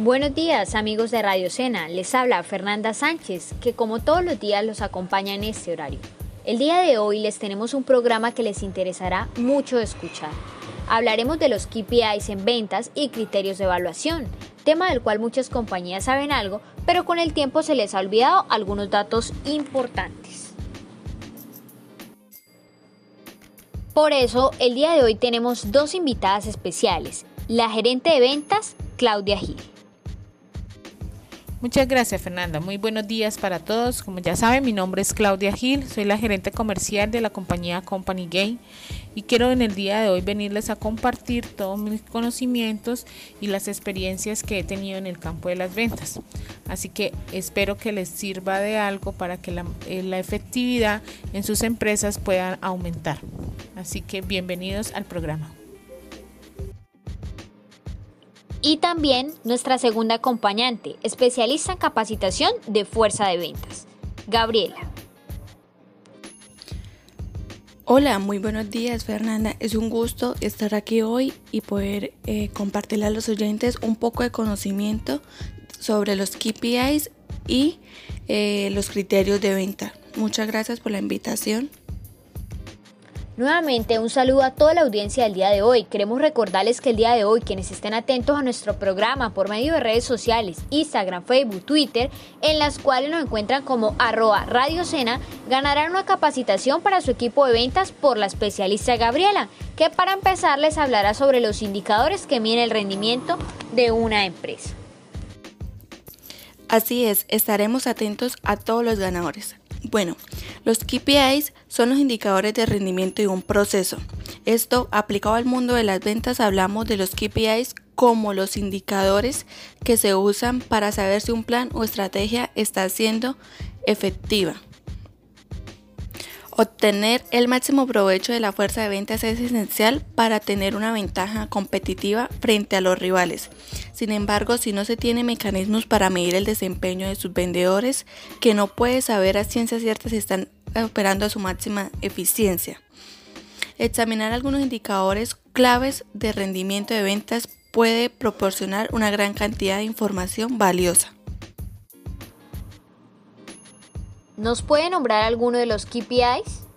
Buenos días amigos de Radio Sena, les habla Fernanda Sánchez, que como todos los días los acompaña en este horario. El día de hoy les tenemos un programa que les interesará mucho escuchar. Hablaremos de los KPIs en ventas y criterios de evaluación, tema del cual muchas compañías saben algo, pero con el tiempo se les ha olvidado algunos datos importantes. Por eso, el día de hoy tenemos dos invitadas especiales, la gerente de ventas, Claudia Gil. Muchas gracias Fernanda, muy buenos días para todos. Como ya saben, mi nombre es Claudia Gil, soy la gerente comercial de la compañía Company Game y quiero en el día de hoy venirles a compartir todos mis conocimientos y las experiencias que he tenido en el campo de las ventas. Así que espero que les sirva de algo para que la, eh, la efectividad en sus empresas pueda aumentar. Así que bienvenidos al programa y también nuestra segunda acompañante, especialista en capacitación de fuerza de ventas, Gabriela. Hola, muy buenos días Fernanda. Es un gusto estar aquí hoy y poder eh, compartirle a los oyentes un poco de conocimiento sobre los KPIs y eh, los criterios de venta. Muchas gracias por la invitación. Nuevamente un saludo a toda la audiencia del día de hoy. Queremos recordarles que el día de hoy quienes estén atentos a nuestro programa por medio de redes sociales, Instagram, Facebook, Twitter, en las cuales nos encuentran como arroba Radio Sena, ganarán una capacitación para su equipo de ventas por la especialista Gabriela, que para empezar les hablará sobre los indicadores que miden el rendimiento de una empresa. Así es, estaremos atentos a todos los ganadores. Bueno, los KPIs son los indicadores de rendimiento de un proceso. Esto, aplicado al mundo de las ventas, hablamos de los KPIs como los indicadores que se usan para saber si un plan o estrategia está siendo efectiva. Obtener el máximo provecho de la fuerza de ventas es esencial para tener una ventaja competitiva frente a los rivales. Sin embargo, si no se tiene mecanismos para medir el desempeño de sus vendedores, que no puede saber a ciencia cierta si están operando a su máxima eficiencia. Examinar algunos indicadores claves de rendimiento de ventas puede proporcionar una gran cantidad de información valiosa. ¿Nos puede nombrar alguno de los KPIs?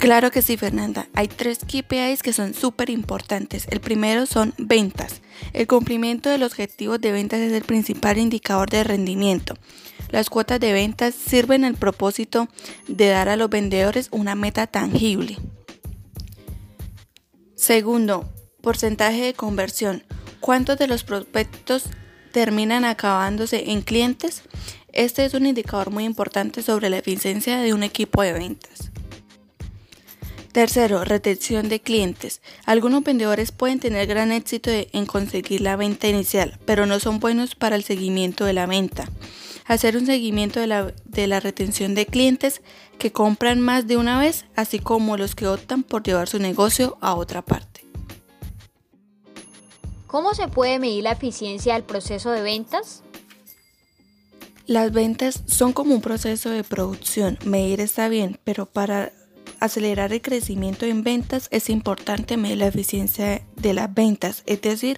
Claro que sí, Fernanda. Hay tres KPIs que son súper importantes. El primero son ventas. El cumplimiento de los objetivos de ventas es el principal indicador de rendimiento. Las cuotas de ventas sirven al propósito de dar a los vendedores una meta tangible. Segundo, porcentaje de conversión. ¿Cuántos de los prospectos terminan acabándose en clientes? Este es un indicador muy importante sobre la eficiencia de un equipo de ventas. Tercero, retención de clientes. Algunos vendedores pueden tener gran éxito en conseguir la venta inicial, pero no son buenos para el seguimiento de la venta. Hacer un seguimiento de la, de la retención de clientes que compran más de una vez, así como los que optan por llevar su negocio a otra parte. ¿Cómo se puede medir la eficiencia del proceso de ventas? Las ventas son como un proceso de producción. Medir está bien, pero para acelerar el crecimiento en ventas es importante medir la eficiencia de las ventas, es decir,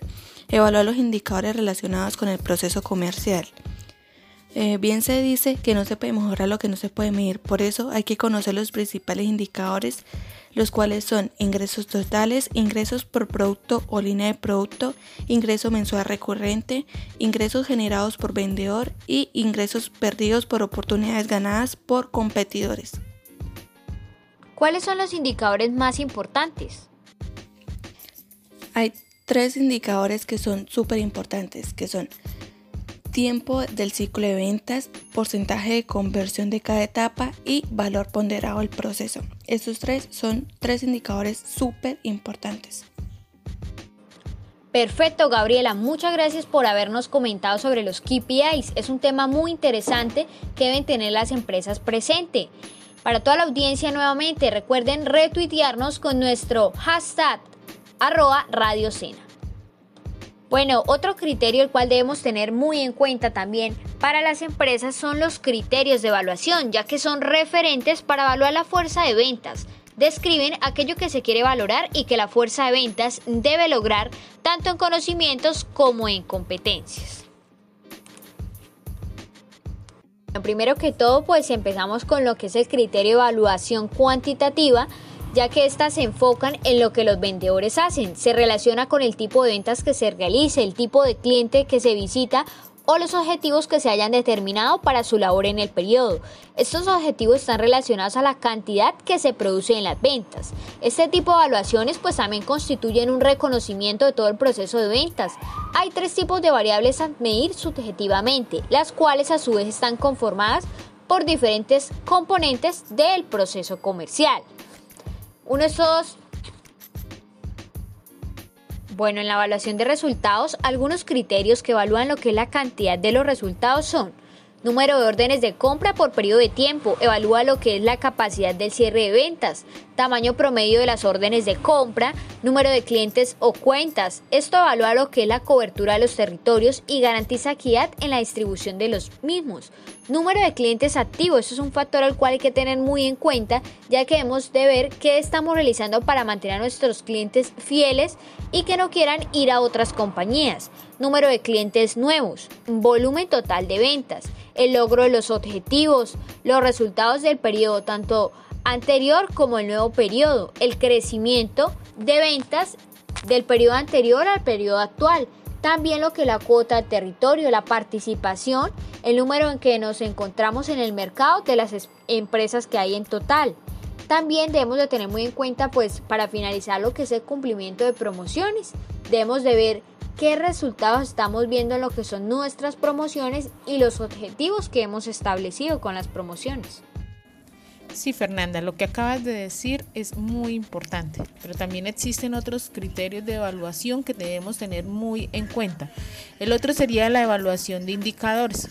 evaluar los indicadores relacionados con el proceso comercial. Eh, bien se dice que no se puede mejorar lo que no se puede medir, por eso hay que conocer los principales indicadores, los cuales son ingresos totales, ingresos por producto o línea de producto, ingreso mensual recurrente, ingresos generados por vendedor y ingresos perdidos por oportunidades ganadas por competidores. ¿Cuáles son los indicadores más importantes? Hay tres indicadores que son súper importantes, que son tiempo del ciclo de ventas, porcentaje de conversión de cada etapa y valor ponderado del proceso. Estos tres son tres indicadores súper importantes. Perfecto, Gabriela. Muchas gracias por habernos comentado sobre los KPIs. Es un tema muy interesante que deben tener las empresas presente. Para toda la audiencia nuevamente, recuerden retuitearnos con nuestro hashtag arroba Radio bueno, otro criterio el cual debemos tener muy en cuenta también para las empresas son los criterios de evaluación, ya que son referentes para evaluar la fuerza de ventas, describen aquello que se quiere valorar y que la fuerza de ventas debe lograr tanto en conocimientos como en competencias. Primero que todo, pues empezamos con lo que es el criterio de evaluación cuantitativa, ya que éstas se enfocan en lo que los vendedores hacen, se relaciona con el tipo de ventas que se realice, el tipo de cliente que se visita o los objetivos que se hayan determinado para su labor en el periodo. Estos objetivos están relacionados a la cantidad que se produce en las ventas. Este tipo de evaluaciones pues también constituyen un reconocimiento de todo el proceso de ventas. Hay tres tipos de variables a medir subjetivamente, las cuales a su vez están conformadas por diferentes componentes del proceso comercial. Uno de estos bueno, en la evaluación de resultados, algunos criterios que evalúan lo que es la cantidad de los resultados son Número de órdenes de compra por periodo de tiempo. Evalúa lo que es la capacidad del cierre de ventas. Tamaño promedio de las órdenes de compra. Número de clientes o cuentas. Esto evalúa lo que es la cobertura de los territorios y garantiza equidad en la distribución de los mismos. Número de clientes activos. Eso es un factor al cual hay que tener muy en cuenta ya que hemos de ver qué estamos realizando para mantener a nuestros clientes fieles y que no quieran ir a otras compañías número de clientes nuevos, volumen total de ventas, el logro de los objetivos, los resultados del periodo tanto anterior como el nuevo periodo, el crecimiento de ventas del periodo anterior al periodo actual, también lo que la cuota de territorio, la participación, el número en que nos encontramos en el mercado de las empresas que hay en total. También debemos de tener muy en cuenta, pues, para finalizar lo que es el cumplimiento de promociones, debemos de ver qué resultados estamos viendo en lo que son nuestras promociones y los objetivos que hemos establecido con las promociones. Sí, Fernanda, lo que acabas de decir es muy importante, pero también existen otros criterios de evaluación que debemos tener muy en cuenta. El otro sería la evaluación de indicadores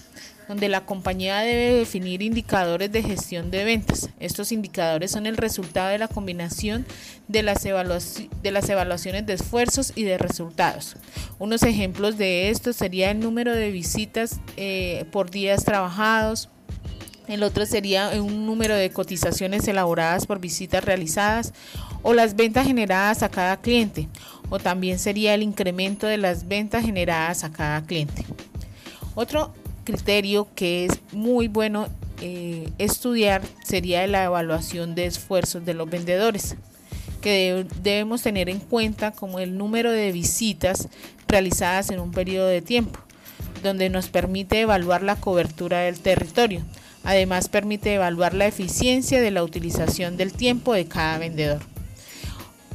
donde la compañía debe definir indicadores de gestión de ventas. Estos indicadores son el resultado de la combinación de las, de evaluaciones de esfuerzos y de resultados. Unos ejemplos de esto sería el número de visitas eh, por días trabajados, el otro sería un número de cotizaciones elaboradas por visitas realizadas o las ventas generadas a cada cliente, o también sería el incremento de las ventas generadas a cada cliente. Otro criterio que es muy bueno eh, estudiar sería la evaluación de esfuerzos de los vendedores, que debemos tener en cuenta como el número de visitas realizadas en un periodo de tiempo, donde nos permite evaluar la cobertura del territorio. Además permite evaluar la eficiencia de la utilización del tiempo de cada vendedor.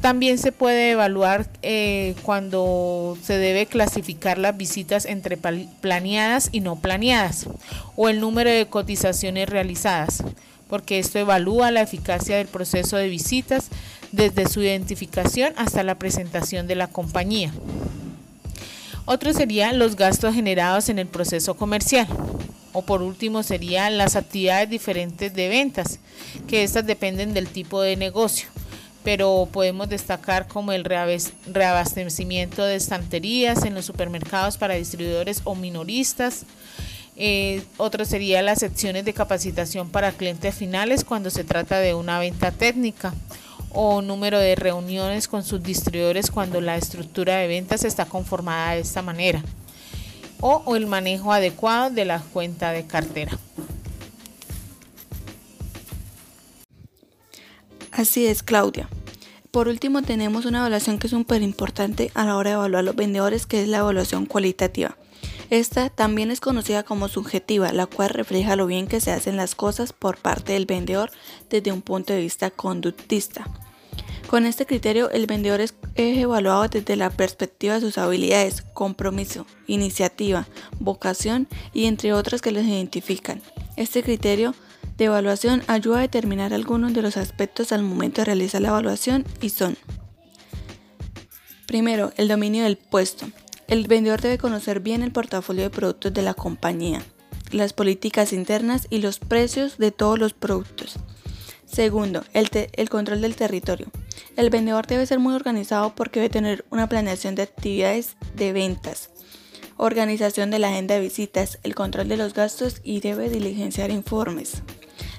También se puede evaluar eh, cuando se debe clasificar las visitas entre planeadas y no planeadas o el número de cotizaciones realizadas, porque esto evalúa la eficacia del proceso de visitas desde su identificación hasta la presentación de la compañía. Otro serían los gastos generados en el proceso comercial. O por último serían las actividades diferentes de ventas, que estas dependen del tipo de negocio. Pero podemos destacar como el reabastecimiento de estanterías en los supermercados para distribuidores o minoristas. Eh, otro sería las secciones de capacitación para clientes finales cuando se trata de una venta técnica. O número de reuniones con sus distribuidores cuando la estructura de ventas está conformada de esta manera o, el manejo adecuado de la cuenta de cartera. Así es, Claudia. Por último, tenemos una evaluación que es súper importante a la hora de evaluar los vendedores, que es la evaluación cualitativa. Esta también es conocida como subjetiva, la cual refleja lo bien que se hacen las cosas por parte del vendedor desde un punto de vista conductista. Con este criterio, el vendedor es, evaluado desde la perspectiva de sus habilidades, compromiso, iniciativa, vocación y entre otras que los identifican. Este criterio de evaluación ayuda a determinar algunos de los aspectos al momento de realizar la evaluación y son Primero, el dominio del puesto. El vendedor debe conocer bien el portafolio de productos de la compañía, las políticas internas y los precios de todos los productos. Segundo, el, control del territorio. El vendedor debe ser muy organizado porque debe tener una planeación de actividades de ventas, organización de la agenda de visitas, el control de los gastos y debe diligenciar informes.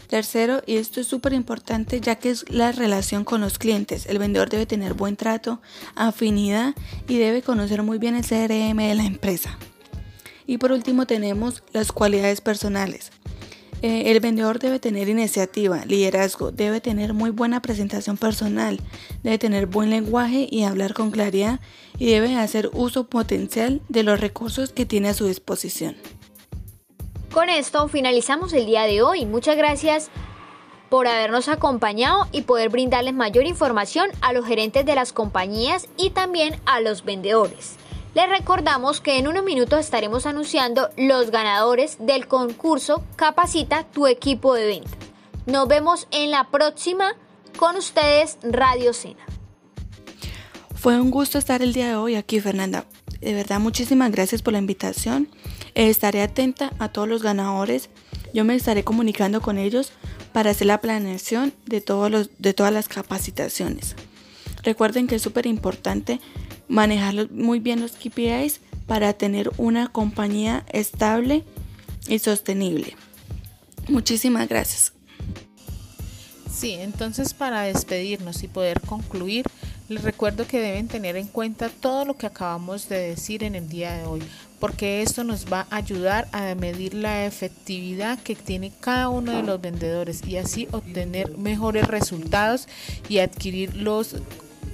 Tercero, y esto es súper importante ya que es la relación con los clientes. El vendedor debe tener buen trato, afinidad y debe conocer muy bien el CRM de la empresa. Y por último tenemos las cualidades personales. Eh, el vendedor debe tener iniciativa, liderazgo, debe tener muy buena presentación personal, debe tener buen lenguaje y hablar con claridad y debe hacer uso potencial de los recursos que tiene a su disposición. Con esto finalizamos el día de hoy. Muchas gracias por habernos acompañado y poder brindarles mayor información a los gerentes de las compañías y también a los vendedores. Les recordamos que en unos minutos estaremos anunciando los ganadores del concurso Capacita tu equipo de venta. Nos vemos en la próxima con ustedes Radio Sena. Fue un gusto estar el día de hoy aquí, Fernanda. De verdad, muchísimas gracias por la invitación. Estaré atenta a todos los ganadores. Yo me estaré comunicando con ellos para hacer la planeación de, todos los, de todas las capacitaciones. Recuerden que es súper importante manejar muy bien los KPIs para tener una compañía estable y sostenible. Muchísimas gracias. Sí, entonces para despedirnos y poder concluir, les recuerdo que deben tener en cuenta todo lo que acabamos de decir en el día de hoy, porque esto nos va a ayudar a medir la efectividad que tiene cada uno de los vendedores y así obtener mejores resultados y adquirir los,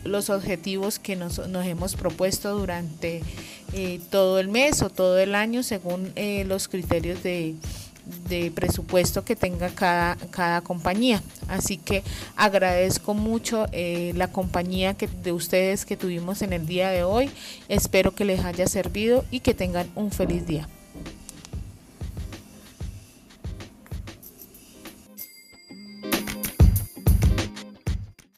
los objetivos que nos, hemos propuesto durante eh, todo el mes o todo el año según eh, los criterios de presupuesto que tenga cada, cada compañía. Así que agradezco mucho eh, la compañía que, de ustedes que tuvimos en el día de hoy. Espero que les haya servido y que tengan un feliz día.